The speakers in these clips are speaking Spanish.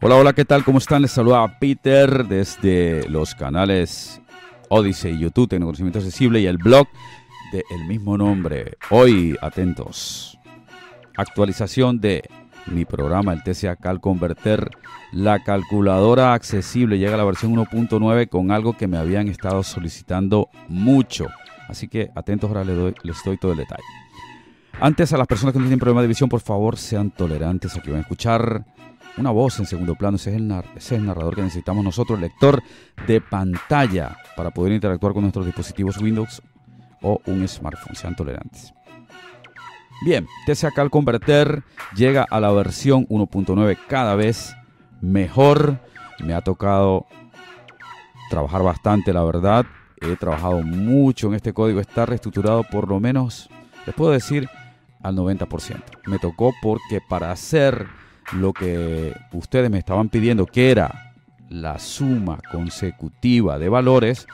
Hola, hola, ¿qué tal? ¿Cómo están? Les saluda Peter desde los canales Odyssey, YouTube, Tecnoconocimiento Accesible y el blog de el mismo nombre. Hoy, atentos, actualización de mi programa, el TCA Cal Converter. La calculadora accesible llega a la versión 1.9 con algo que me habían estado solicitando mucho. Así que atentos, ahora les doy, les doy todo el detalle. Antes, a las personas que no tienen problema de visión, por favor, sean tolerantes. Aquí van a escuchar una voz en segundo plano. Ese es, el ese es narrador que necesitamos nosotros, lector de pantalla, para poder interactuar con nuestros dispositivos Windows o un smartphone. Sean tolerantes. Bien, TCA al Converter llega a la versión 1.9 cada vez mejor. Me ha tocado trabajar bastante, la verdad. He trabajado mucho en este código. Está reestructurado por lo menos, les puedo decir, al 90%. Me tocó porque para hacer lo que ustedes me estaban pidiendo, que era la suma consecutiva de valores,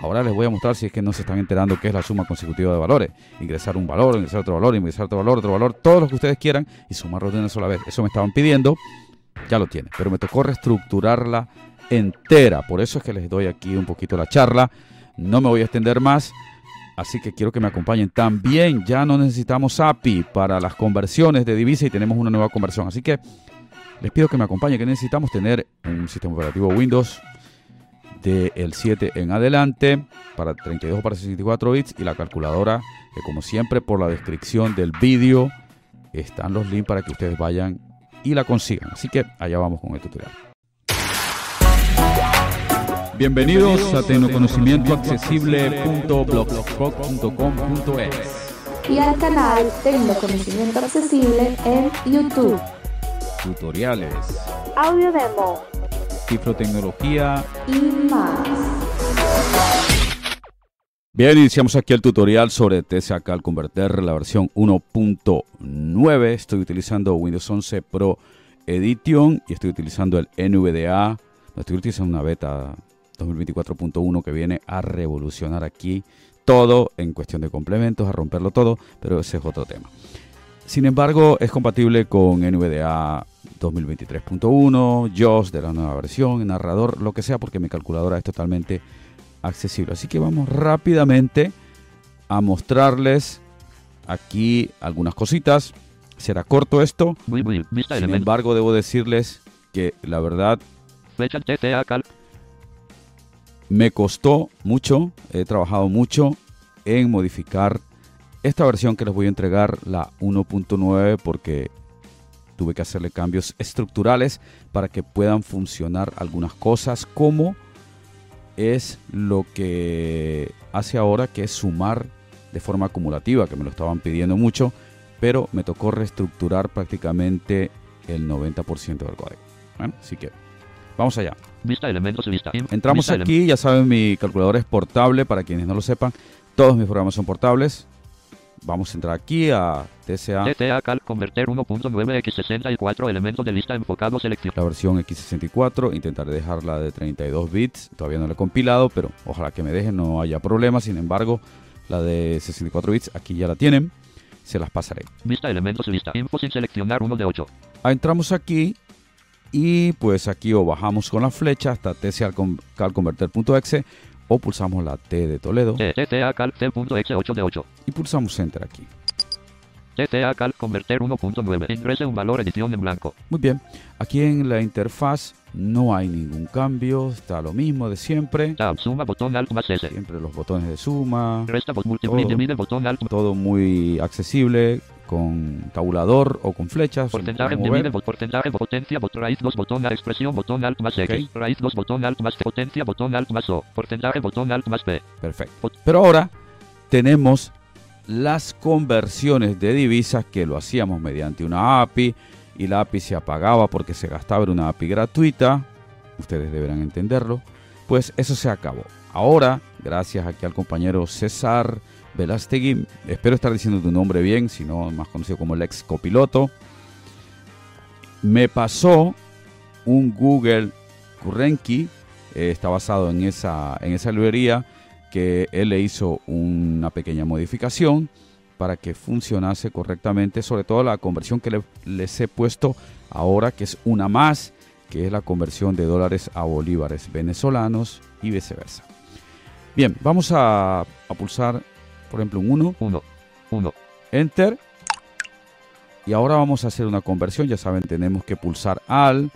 ahora les voy a mostrar si es que no se están enterando qué es la suma consecutiva de valores. Ingresar un valor, ingresar otro valor, ingresar otro valor, otro valor, todo lo que ustedes quieran y sumarlo de una sola vez. Eso me estaban pidiendo, ya lo tiene, pero me tocó reestructurarla entera. Por eso es que les doy aquí un poquito la charla. No me voy a extender más. Así que quiero que me acompañen. También ya no necesitamos API para las conversiones de divisa y tenemos una nueva conversión. Así que les pido que me acompañen, que necesitamos tener un sistema operativo Windows del 7 en adelante para 32 o para 64 bits y la calculadora que como siempre por la descripción del vídeo están los links para que ustedes vayan y la consigan. Así que allá vamos con el tutorial. Bienvenidos a tecnoconocimientoaccesible.blogspot.com.es y al canal Tecnoconocimiento Accesible en YouTube. Tutoriales, Audio demo cifrotecnología y más. Bien, iniciamos aquí el tutorial sobre TCA al Converter, la versión 1.9. Estoy utilizando Windows 11 Pro Edition y estoy utilizando el NVDA. Estoy utilizando una beta 2024.1 que viene a revolucionar aquí todo en cuestión de complementos, a romperlo todo, pero ese es otro tema. Sin embargo, es compatible con NVDA 2023.1, JOS de la nueva versión, narrador, lo que sea, porque mi calculadora es totalmente accesible. Así que vamos rápidamente a mostrarles aquí algunas cositas. Será corto esto. Sin embargo, debo decirles que la verdad me costó mucho, he trabajado mucho en modificar esta versión que les voy a entregar, la 1.9, porque tuve que hacerle cambios estructurales para que puedan funcionar algunas cosas, como es lo que hace ahora, que es sumar de forma acumulativa, que me lo estaban pidiendo mucho, pero me tocó reestructurar prácticamente el 90% del código. Bueno, así que vamos allá. Vista elementos vista. Entramos aquí, ya saben, mi calculador es portable, para quienes no lo sepan, todos mis programas son portables. Vamos a entrar aquí a TCA. TCA Cal Converter 1.9 X64 elementos de lista enfocado selección. La versión X64, intentaré dejarla de 32 bits. Todavía no la he compilado, pero ojalá que me dejen, no haya problema. Sin embargo, la de 64 bits aquí ya la tienen. Se las pasaré. Vista elementos lista. Info sin seleccionar uno de 8. Ah, entramos aquí y pues aquí o bajamos con la flecha hasta tcalconverter.exe o pulsamos la T de Toledo TCA Cal C.exe 8 de 8. y pulsamos Enter aquí. TCA Cal Converter 1.9. Ingrese un valor edición en blanco. Muy bien, aquí en la interfaz no hay ningún cambio, está lo mismo de siempre. Tab, suma, botón Alt más S. Siempre los botones de suma, Resta, multiplica, divide, botón Alt. todo muy accesible, con tabulador o con flechas. Porcentaje, bot, porcentaje, potencia, bot, raíz 2, botón A, expresión, botón Alt más X. Ok. Raíz 2, botón Alt más potencia, botón Alt más O. Porcentaje, botón Alt más P. Perfecto. Pero ahora tenemos las conversiones de divisas que lo hacíamos mediante una API y la API se apagaba porque se gastaba en una API gratuita. Ustedes deberán entenderlo. Pues eso se acabó. Ahora, gracias aquí al compañero César Velastegui, espero estar diciendo tu nombre bien, si no más conocido como el ex copiloto, me pasó un Google Currency, eh, está basado en esa, en esa librería, que él le hizo una pequeña modificación para que funcionase correctamente, sobre todo la conversión que le- les he puesto ahora, que es una más, que es la conversión de dólares a bolívares venezolanos y viceversa. Bien, vamos a pulsar, por ejemplo, un 1, 1, 1, Enter. Y ahora vamos a hacer una conversión. Ya saben, tenemos que pulsar al,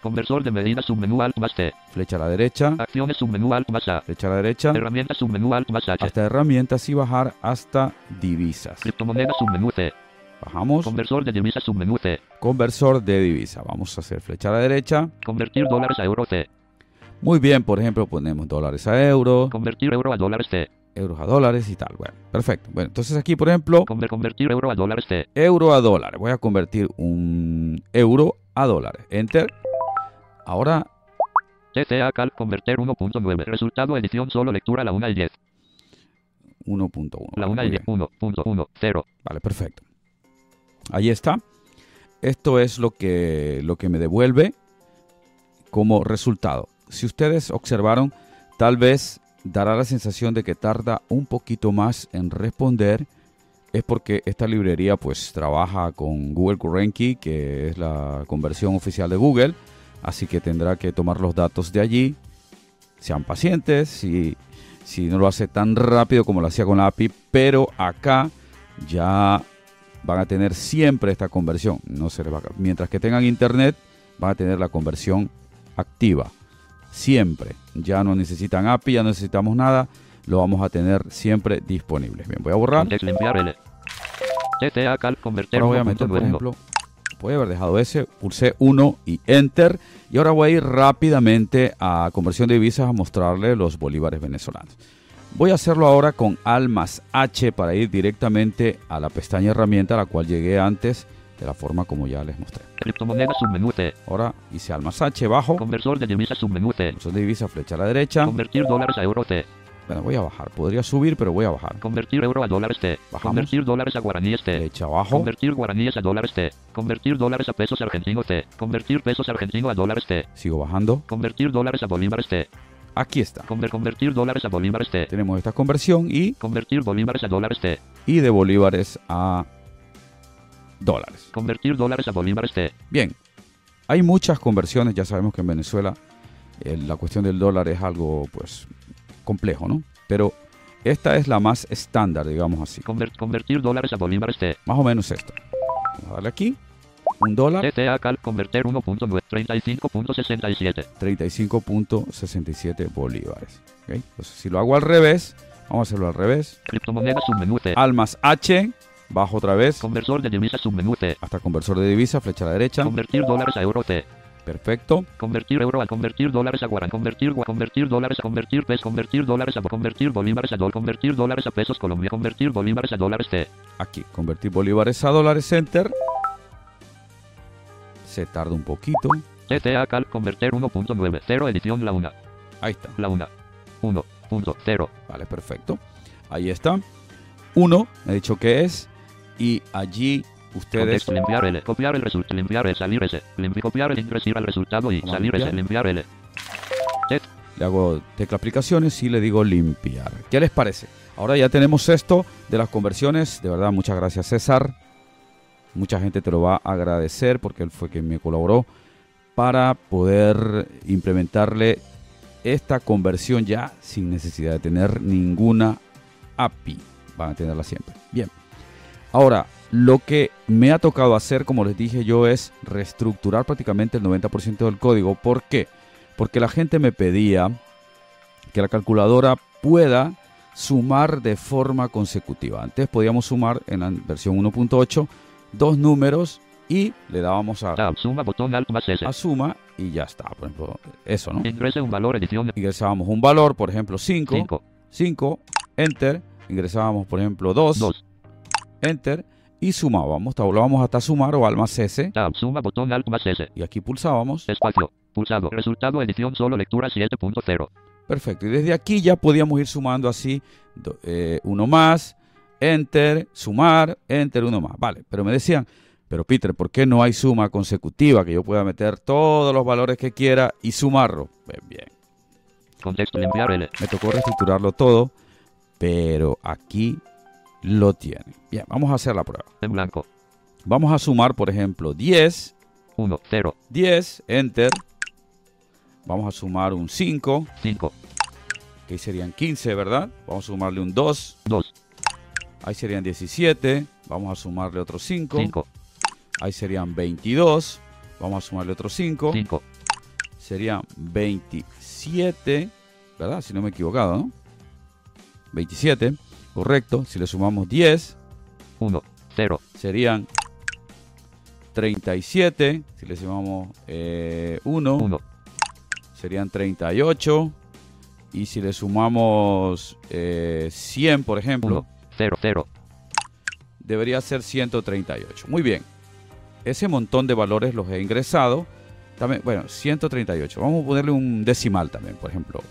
conversor de medida submenú alt más T, flecha a la derecha, acciones submenú alt más A, flecha a la derecha, herramientas submenú alt más H, hasta herramientas y bajar hasta divisas. criptomoneda submenú C, Bajamos, conversor de divisas submenú C, conversor de divisa. Vamos a hacer flecha a la derecha. convertir dólares a euro C, Muy bien, por ejemplo, ponemos dólares a euros, convertir euro a dólares C, euros a dólares y tal. Bueno, perfecto. Bueno, entonces aquí, por ejemplo, conver- convertir euro a dólares C, euro a dólares. Voy a convertir un euro a dólares. Enter. Ahora, TCA Cal convertir 1.9, resultado edición solo lectura la 1 y 10, 1.1. la 1 Muy y bien. 10, 1.1, 0, Vale, perfecto. Ahí está. Esto es lo que, lo que me devuelve como resultado. Si ustedes observaron, tal vez dará la sensación de que tarda un poquito más en responder. Es porque esta librería pues trabaja con Google Current Key, que es la conversión oficial de Google. Así que tendrá que tomar los datos de allí. Sean pacientes, si no lo hace tan rápido como lo hacía con la API. Pero acá ya van a tener siempre esta conversión. No se les va a- Mientras que tengan internet, van a tener la conversión activa. Siempre. Ya no necesitan API, ya no necesitamos nada. Lo vamos a tener siempre disponible. Bien, voy a borrar. Ahora voy a meter, por 1.9, ejemplo, puede haber dejado ese, pulsé 1 y Enter. Y ahora voy a ir rápidamente a conversión de divisas a mostrarle los bolívares venezolanos. Voy a hacerlo ahora con Al más H para ir directamente a la pestaña herramienta a la cual llegué antes de la forma como ya les mostré. criptomoneda submenú C, Ahora hice Al más H, bajo, conversor de divisas submenú C, conversión de divisas, flecha a la derecha. convertir dólares a euro C, Bueno, voy a bajar, podría subir, pero voy a bajar. convertir euro a dólares T, Bajamos. convertir dólares a guaraníes T, Flecha abajo, Convertir guaraníes a dólares T. Convertir dólares a pesos argentinos T. Convertir pesos argentinos a dólares T. sigo bajando. Convertir dólares a bolívares T. Aquí está. Conver- convertir dólares a bolívares T. Tenemos esta conversión y Convertir bolívares a dólares T. y de bolívares a dólares. Convertir dólares a bolívares T. Bien, hay muchas conversiones, ya sabemos que en Venezuela eh, la cuestión del dólar es algo pues complejo, ¿no? Pero esta es la más estándar, digamos así. Conver- convertir dólares a bolívares T. Más o menos esto. Vamos a darle aquí. Un dólar, TTA Cal convertir 1.9. 35.67. 35.67 bolívares. ¿ok? Entonces, si lo hago al revés, vamos a hacerlo al revés. Criptomoneda submenú C. Al más H, bajo otra vez Conversor de divisas submenú C. hasta conversor de divisa, flecha a la derecha. Convertir dólares a euro T. Perfecto. Convertir euro a convertir dólares a guarán. Convertir gua- convertir dólares a convertir pesos. Convertir dólares a convertir bolívares a dólar. Convertir dólares a pesos Colombia. Convertir bolívares a dólares T. Aquí, convertir bolívares a dólares, enter. Se tarda un poquito. TTA Cal convertir 1.9. 0 edición la 1. Ahí está. La 1. 1.0. Vale, perfecto. Ahí está. Uno, me ha dicho que es. Y allí ustedes Contexto, limpiar L. Copiar el resultado. Limpiar el salir S. Limpi- copiar el ingresar al resultado y salir S. limpiar. Limpiar L. le hago tecla aplicaciones y le digo limpiar. ¿Qué les parece? Ahora ya tenemos esto de las conversiones. De verdad, muchas gracias César. Mucha gente te lo va a agradecer porque él fue quien me colaboró para poder implementarle esta conversión ya sin necesidad de tener ninguna API. Van a tenerla siempre. Bien. Ahora, lo que me ha tocado hacer, como les dije yo, es reestructurar prácticamente el 90% del código. ¿Por qué? Porque la gente me pedía que la calculadora pueda sumar de forma consecutiva. Antes podíamos sumar en la versión 1.8 dos números y le dábamos a, Tab. Suma botón alt más S. a suma y ya está. Por ejemplo, eso, ¿no? Ingrese un valor edición Ingresábamos un valor, por ejemplo 5, 5. 5, enter. Ingresábamos, por ejemplo 2, 2. Enter. Y sumábamos, tablábamos hasta sumar o al más S. Tab. Suma botón alt más S. Y aquí pulsábamos. Espacio. Pulsado. Resultado edición solo lectura 7.0. Perfecto. Y desde aquí ya podíamos ir sumando así eh, uno más, enter, sumar, enter, uno más. Vale, pero me decían, pero Peter, ¿por qué no hay suma consecutiva? Que yo pueda meter todos los valores que quiera y sumarlo. Pues bien, Contexto limpiar L. me tocó reestructurarlo todo, pero aquí lo tiene. Bien, vamos a hacer la prueba. En blanco. Vamos a sumar, por ejemplo, 10, 1. 0. 10, enter, vamos a sumar un 5, 5, que ahí serían 15, ¿verdad? Vamos a sumarle un 2, 2, ahí serían 17, vamos a sumarle otro 5, 5, ahí serían 22, vamos a sumarle otro 5, 5, serían 27, ¿verdad? Si no me he equivocado, ¿no? 27, correcto. Si le sumamos 10, 1, 0, serían 37. Si le sumamos eh, 1, 1, serían 38. Y si le sumamos eh, 100, por ejemplo, 1, 0, 0, debería ser 138. Muy bien. Ese montón de valores los he ingresado. También, bueno, 138. Vamos a ponerle un decimal también, por ejemplo.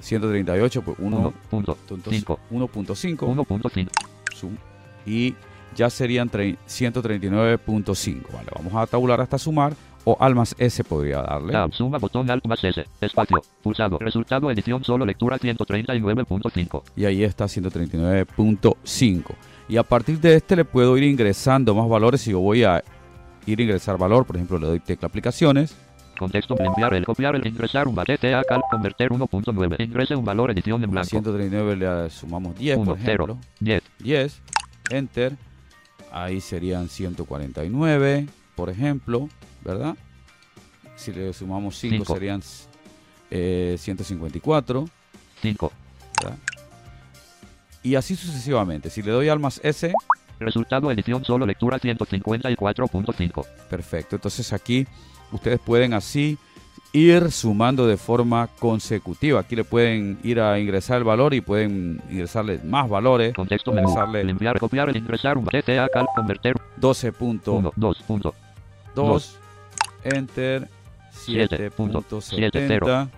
138, pues 1, 1, punto, puntos- 5, 1.5 1.5, sum- y ya serían tre- 139.5. Vale, vamos a tabular hasta sumar o al más S podría darle. Tab, suma, botón, alt, más S, espacio, pulsado, resultado, edición, solo, lectura, 139.5, Y ahí está 139.5. Y a partir de este le puedo ir ingresando más valores. Si yo voy a ir a ingresar valor, por ejemplo, le doy tecla aplicaciones. Contexto, enviar el, copiar el, ingresar un valor, TA, cal, converter 1.9, ingrese un valor, edición en A blanco, 139 le sumamos 10, 1, por ejemplo. 0, 10, 10, enter, ahí serían 149, por ejemplo, ¿verdad? Si le sumamos 5 Cinco. serían eh, 154, 5, ¿verdad? Y así sucesivamente. Si le doy al más S, resultado, edición, solo, lectura, 154.5, perfecto. Entonces aquí ustedes pueden así ir sumando de forma consecutiva. Aquí le pueden ir a ingresar el valor y pueden ingresarle más valores. contexto, menú, Ingresarle enviar, copiar el, ingresar un valor, TA, cal, converter. 12.2 1, 2, punto, enter Siete punto. siete 7.70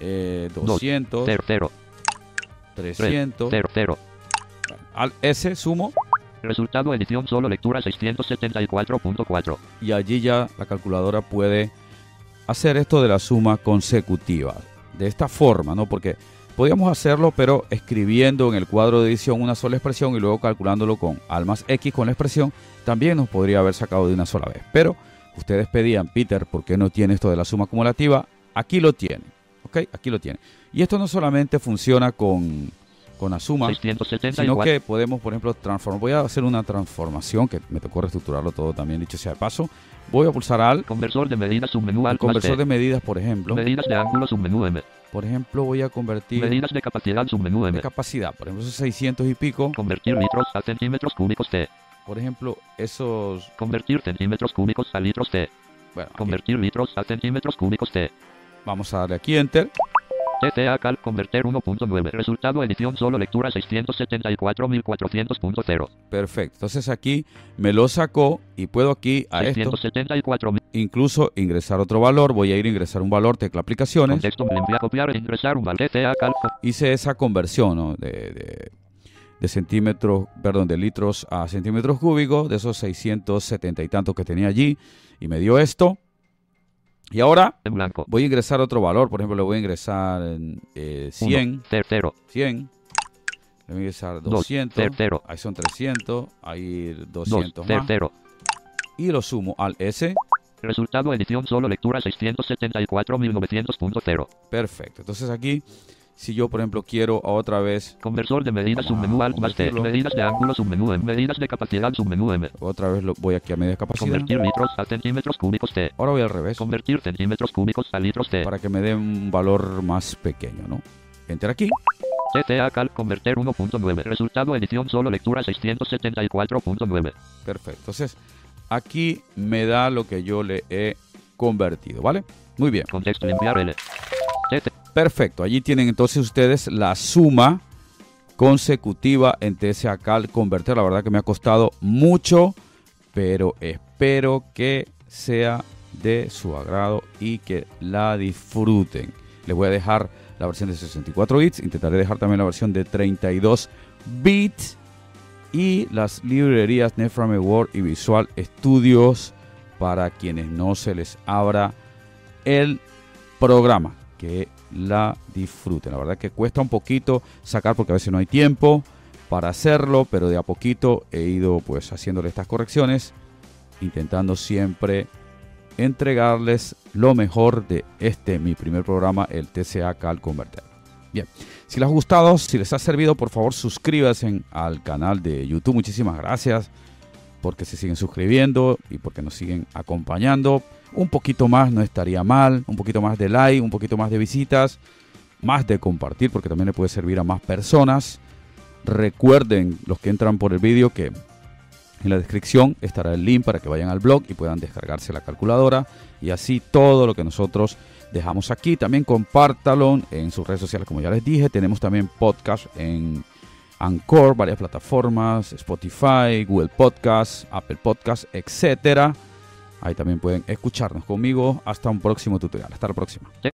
eh, 200 0, 0, 300 0, 0, al S sumo resultado, edición, solo, lectura, 674.4, y allí ya la calculadora puede hacer esto de la suma consecutiva de esta forma, ¿no? Porque podíamos hacerlo pero escribiendo en el cuadro de edición una sola expresión y luego calculándolo con al más X con la expresión, también nos podría haber sacado de una sola vez. Pero ustedes pedían, Peter, ¿por qué no tiene esto de la suma acumulativa? Aquí lo tiene, ¿ok? Aquí lo tiene. Y esto no solamente funciona con, con la suma, sino 674, que podemos, por ejemplo, transformar. Voy a hacer una transformación que me tocó reestructurarlo todo también, dicho sea de paso. Voy a pulsar al conversor de medidas, submenú, más conversor de medidas, por ejemplo. medidas de ángulo, submenú M, Por ejemplo, voy a convertir medidas de capacidad, submenú M, de capacidad. Por ejemplo, esos 600 y pico. convertir litros a centímetros cúbicos T, Por ejemplo, esos. convertir centímetros cúbicos a litros T, Bueno, convertir litros a centímetros cúbicos T, vamos a darle aquí Enter. TTA cal, converter 1.9, resultado, edición, solo, lectura, 674.400.0, Perfecto. Entonces aquí me lo sacó y puedo aquí a esto 674.000, incluso ingresar otro valor. Voy a ir a ingresar un valor, tecla aplicaciones. contexto, enviar, copiar, e ingresar un valor, cal, hice esa conversión ¿no? de, de- de centímetros, perdón, de litros a centímetros cúbicos, de esos 670 y tantos que tenía allí, y me dio esto. Y ahora en blanco, voy a ingresar otro valor, por ejemplo, le voy a ingresar eh, 100, 0, 100, le voy a ingresar 2, 200, 0, ahí son 300, ahí 2, 200 más, 0, y lo sumo al S, resultado, edición, solo, lectura, 674.900.0, perfecto. Entonces aquí, si yo, por ejemplo, quiero otra vez, conversor de medidas, Vamos a submenú, alt, más T, medidas de ángulo, submenú M, medidas de capacidad, submenú M, otra vez lo voy aquí a media capacidad, convertir litros a centímetros cúbicos T, ahora voy al revés. convertir centímetros cúbicos a litros T, para que me dé un valor más pequeño, ¿no? Enter aquí. TTA cal, converter 1.9, resultado, edición, solo, lectura, 674.9, Perfecto. Entonces, aquí me da lo que yo le he convertido, ¿vale? Muy bien. contexto, enviar L, TT, Perfecto. Allí tienen entonces ustedes la suma consecutiva en TSA Cal converter. La verdad que me ha costado mucho, pero espero que sea de su agrado y que la disfruten. Les voy a dejar la versión de 64 bits, intentaré dejar también la versión de 32 bits y las librerías Netframe Word y Visual Studios para quienes no se les abra el programa, que la disfruten. La verdad que cuesta un poquito sacar porque a veces no hay tiempo para hacerlo, pero de a poquito he ido pues haciéndole estas correcciones, intentando siempre entregarles lo mejor de este, mi primer programa, el TCA Cal Converter. Bien, si les ha gustado, si les ha servido, por favor suscríbanse al canal de YouTube. Muchísimas gracias porque se siguen suscribiendo y porque nos siguen acompañando. Un poquito más no estaría mal, un poquito más de like, un poquito más de visitas, más de compartir porque también le puede servir a más personas. Recuerden los que entran por el vídeo que en la descripción estará el link para que vayan al blog y puedan descargarse la calculadora y así todo lo que nosotros dejamos aquí. También compártalo en sus redes sociales, como ya les dije. Tenemos también podcast en Anchor, varias plataformas, Spotify, Google Podcast, Apple Podcast, etcétera. Ahí también pueden escucharnos conmigo. Hasta un próximo tutorial. Hasta la próxima.